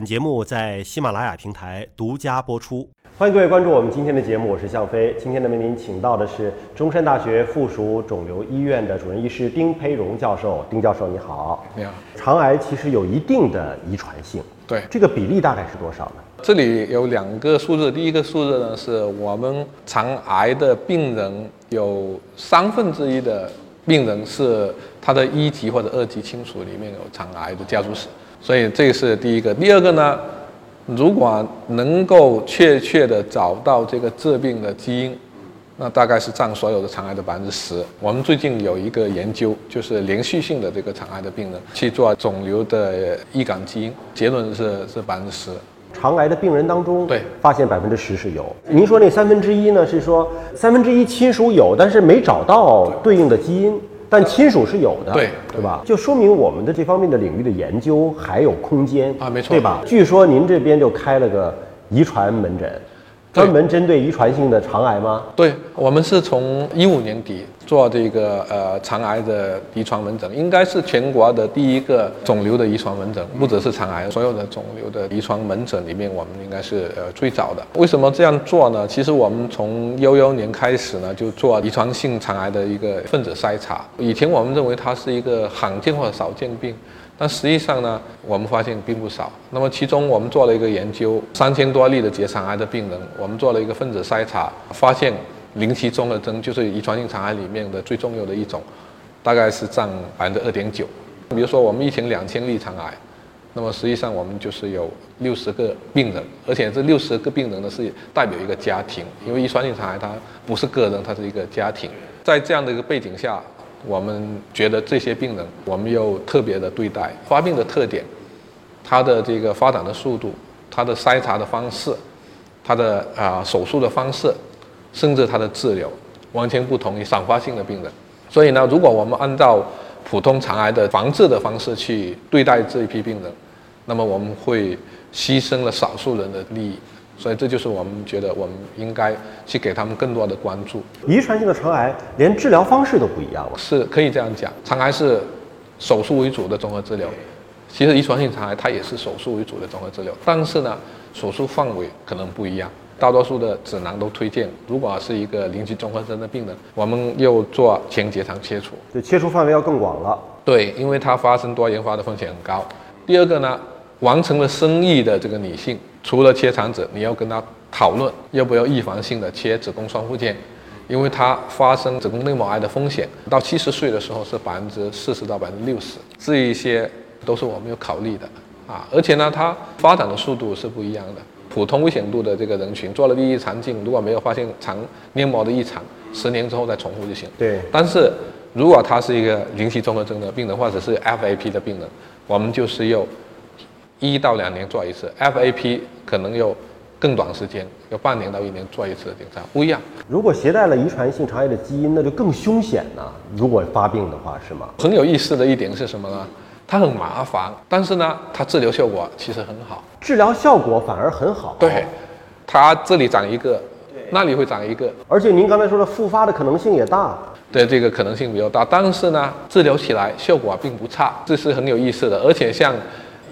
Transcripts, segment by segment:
本节目在喜马拉雅平台独家播出。欢迎各位关注我们今天的节目，我是向飞。今天呢，为您请到的是中山大学附属肿瘤医院的主任医师丁培荣教授。丁教授，你好。你好。肠癌其实有一定的遗传性，对，这个比例大概是多少呢？这里有两个数字，第一个数字呢，是我们肠癌的病人有三分之一的病人是他的一级或者二级亲属里面有肠癌的家族史，所以这是第一个。第二个呢？如果能够确切的找到这个致病的基因，那大概是占所有的肠癌的百分之十。我们最近有一个研究，就是连续性的这个肠癌的病人去做肿瘤的易感基因，结论是是百分之十。肠癌的病人当中，对，发现百分之十是有。您说那三分之一呢？是说三分之一亲属有，但是没找到对应的基因。但亲属是有的，对对吧？就说明我们的这方面的领域的研究还有空间啊，没错，对吧？据说您这边就开了个遗传门诊。专门针对遗传性的肠癌吗？对，我们是从一五年底做这个呃肠癌的遗传门诊，应该是全国的第一个肿瘤的遗传门诊，不只是肠癌，所有的肿瘤的遗传门诊里面，我们应该是呃最早的。为什么这样做呢？其实我们从幺幺年开始呢，就做遗传性肠癌的一个分子筛查。以前我们认为它是一个罕见或者少见病。但实际上呢，我们发现并不少。那么其中我们做了一个研究，三千多例的结肠癌的病人，我们做了一个分子筛查，发现零期综合征就是遗传性肠癌里面的最重要的一种，大概是占百分之二点九。比如说我们一千两千例肠癌，那么实际上我们就是有六十个病人，而且这六十个病人呢是代表一个家庭，因为遗传性肠癌它不是个人，它是一个家庭。在这样的一个背景下。我们觉得这些病人，我们又特别的对待发病的特点，他的这个发展的速度，他的筛查的方式，他的啊手术的方式，甚至他的治疗，完全不同于散发性的病人。所以呢，如果我们按照普通肠癌的防治的方式去对待这一批病人，那么我们会牺牲了少数人的利益。所以这就是我们觉得我们应该去给他们更多的关注。遗传性的肠癌连治疗方式都不一样了，是可以这样讲。肠癌是手术为主的综合治疗，其实遗传性肠癌它也是手术为主的综合治疗，但是呢，手术范围可能不一样。大多数的指南都推荐，如果是一个零级综合征的病人，我们又做前结肠切除，对，切除范围要更广了。对，因为它发生多元化的风险很高。第二个呢，完成了生育的这个女性。除了切肠子，你要跟他讨论要不要预防性的切子宫双附件，因为它发生子宫内膜癌的风险到七十岁的时候是百分之四十到百分之六十，这一些都是我们要考虑的啊。而且呢，它发展的速度是不一样的。普通危险度的这个人群做了第一肠镜，如果没有发现肠黏膜的异常，十年之后再重复就行。对。但是如果他是一个零期综合征的病人，或者是 FAP 的病人，我们就是要。一到两年做一次，FAP 可能要更短时间，要半年到一年做一次的检查，不一样。如果携带了遗传性肠癌的基因，那就更凶险呢。如果发病的话，是吗？很有意思的一点是什么呢？它很麻烦，但是呢，它治疗效果其实很好。治疗效果反而很好。对，它这里长一个，那里会长一个，而且您刚才说的复发的可能性也大。对，这个可能性比较大，但是呢，治疗起来效果并不差，这是很有意思的。而且像。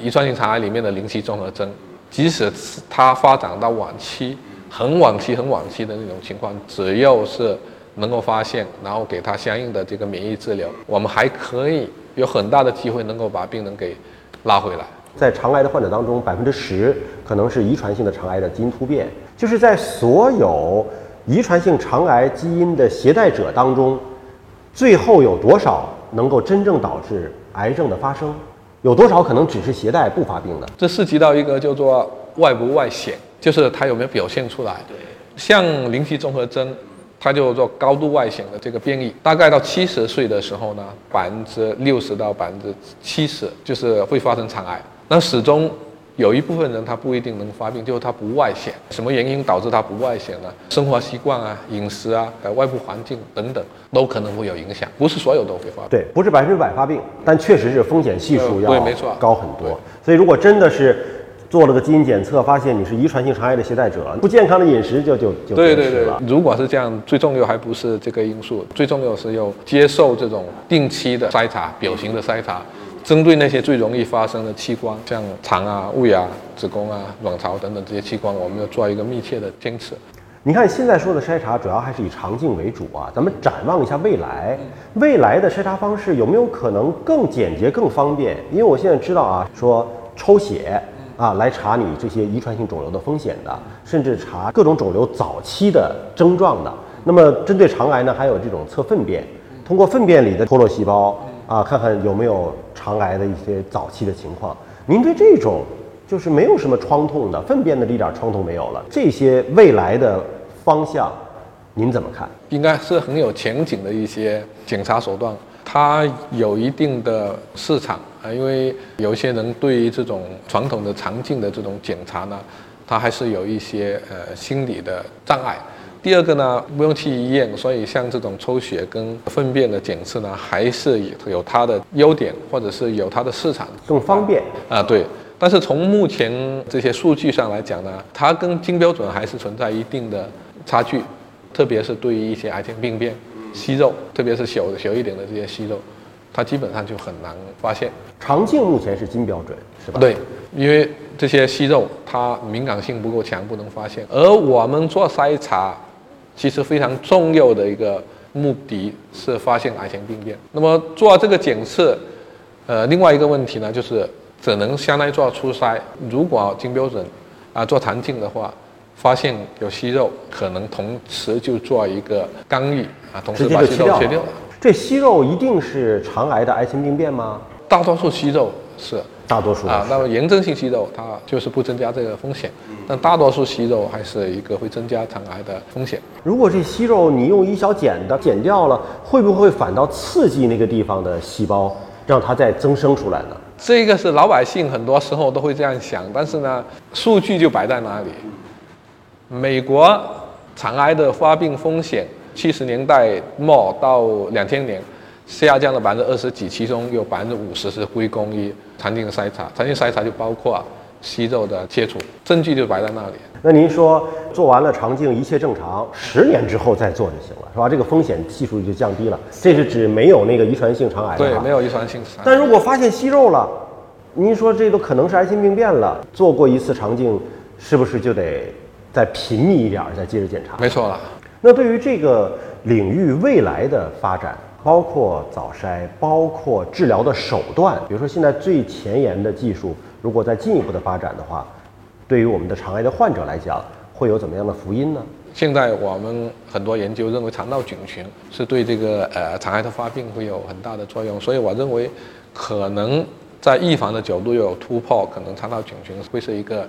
遗传性肠癌里面的零期综合征，即使它发展到晚期、很晚期、很晚期的那种情况，只要是能够发现，然后给他相应的这个免疫治疗，我们还可以有很大的机会能够把病人给拉回来。在肠癌的患者当中，百分之十可能是遗传性的肠癌的基因突变，就是在所有遗传性肠癌基因的携带者当中，最后有多少能够真正导致癌症的发生？有多少可能只是携带不发病的？这涉及到一个叫做外不外显，就是它有没有表现出来。对，像零期综合征，它就做高度外显的这个变异，大概到七十岁的时候呢，百分之六十到百分之七十就是会发生肠癌，那始终。有一部分人他不一定能发病，就是他不外显。什么原因导致他不外显呢？生活习惯啊、饮食啊、外部环境等等，都可能会有影响。不是所有都会发病。对，不是百分之百发病，但确实是风险系数要高很多。所以如果真的是做了个基因检测，发现你是遗传性肠癌的携带者，不健康的饮食就就就对对对。如果是这样，最重要还不是这个因素，最重要是要接受这种定期的筛查、表型的筛查。针对那些最容易发生的器官，像肠啊、胃啊、子宫啊、卵巢等等这些器官，我们要做一个密切的监测。你看现在说的筛查主要还是以肠镜为主啊，咱们展望一下未来，未来的筛查方式有没有可能更简洁、更方便？因为我现在知道啊，说抽血啊来查你这些遗传性肿瘤的风险的，甚至查各种肿瘤早期的症状的。那么针对肠癌呢，还有这种测粪便，通过粪便里的脱落细胞啊，看看有没有肠癌的一些早期的情况。您对这种就是没有什么创痛的粪便的一点创痛没有了，这些未来的方向，您怎么看？应该是很有前景的一些检查手段，它有一定的市场啊，因为有些人对于这种传统的肠镜的这种检查呢，他还是有一些呃心理的障碍。第二个呢，不用去医院，所以像这种抽血跟粪便的检测呢，还是有它的优点，或者是有它的市场，更方便啊。对，但是从目前这些数据上来讲呢，它跟金标准还是存在一定的差距，特别是对于一些癌前病变、息肉，特别是小小一点的这些息肉，它基本上就很难发现。肠镜目前是金标准，是吧？对，因为这些息肉它敏感性不够强，不能发现，而我们做筛查。其实非常重要的一个目的是发现癌前病变。那么做这个检测，呃，另外一个问题呢，就是只能相当于做初筛。如果金标准啊做肠镜的话，发现有息肉，可能同时就做一个干预啊，同时把息肉切掉。这息肉一定是肠癌的癌前病变吗？大多数息肉是。大多数啊，那么炎症性息肉它就是不增加这个风险，但大多数息肉还是一个会增加肠癌的风险。如果这息肉你用一小剪的剪掉了，会不会反倒刺激那个地方的细胞，让它再增生出来呢？这个是老百姓很多时候都会这样想，但是呢，数据就摆在那里？美国肠癌的发病风险，七十年代末到两千年。下降了百分之二十几，其中有百分之五十是归功于肠镜筛查。肠镜筛查就包括息肉的切除，证据就摆在那里。那您说做完了肠镜一切正常，十年之后再做就行了，是吧？这个风险系数就降低了。这是指没有那个遗传性肠癌。对，没有遗传性。但如果发现息肉了，您说这都可能是癌性病变了，做过一次肠镜，是不是就得再频密一点再接着检查？没错了。那对于这个领域未来的发展？包括早筛，包括治疗的手段，比如说现在最前沿的技术，如果再进一步的发展的话，对于我们的肠癌的患者来讲，会有怎么样的福音呢？现在我们很多研究认为肠道菌群是对这个呃肠癌的发病会有很大的作用，所以我认为可能在预防的角度有突破，可能肠道菌群会是一个。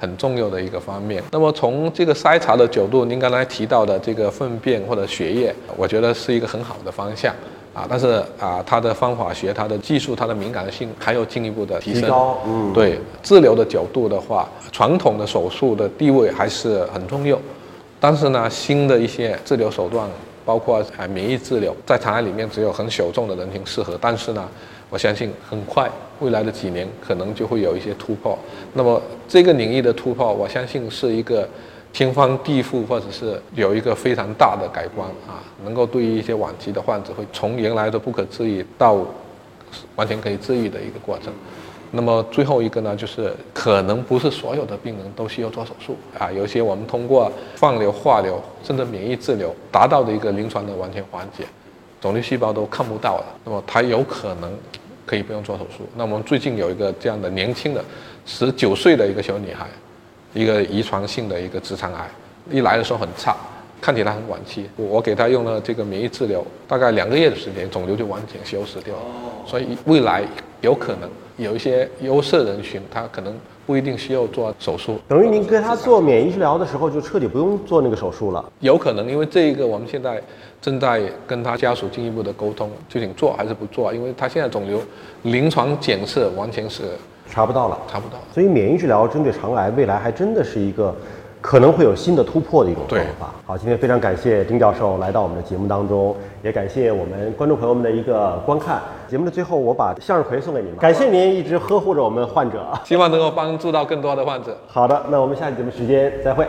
很重要的一个方面。那么从这个筛查的角度，您刚才提到的这个粪便或者血液，我觉得是一个很好的方向啊。但是啊，它的方法学、它的技术、它的敏感性还有进一步的提升。提高，嗯，对治疗的角度的话，传统的手术的地位还是很重要。但是呢，新的一些治疗手段，包括啊免疫治疗，在肠癌里面只有很小众的人群适合。但是呢。我相信很快未来的几年可能就会有一些突破。那么这个领域的突破，我相信是一个天翻地覆，或者是有一个非常大的改观啊，能够对于一些晚期的患者，会从原来的不可治愈到完全可以治愈的一个过程。那么最后一个呢，就是可能不是所有的病人都需要做手术啊，有些我们通过放疗、化疗甚至免疫治疗达到的一个临床的完全缓解。肿瘤细胞都看不到了，那么它有可能可以不用做手术。那我们最近有一个这样的年轻的十九岁的一个小女孩，一个遗传性的一个直肠癌，一来的时候很差，看起来很晚期。我给她用了这个免疫治疗，大概两个月的时间，肿瘤就完全消失掉了。所以未来有可能有一些优势人群，他可能不一定需要做手术。等于您给他做免疫治疗的时候，就彻底不用做那个手术了。有可能，因为这一个我们现在。正在跟他家属进一步的沟通，究竟做还是不做？因为他现在肿瘤临床检测完全是查不到了，查不到。所以免疫治疗针对肠癌，未来还真的是一个可能会有新的突破的一种方法。好，今天非常感谢丁教授来到我们的节目当中，也感谢我们观众朋友们的一个观看。节目的最后，我把向日葵送给您，感谢您一直呵护着我们患者，希望能够帮助到更多的患者。好的，那我们下期节目时间再会。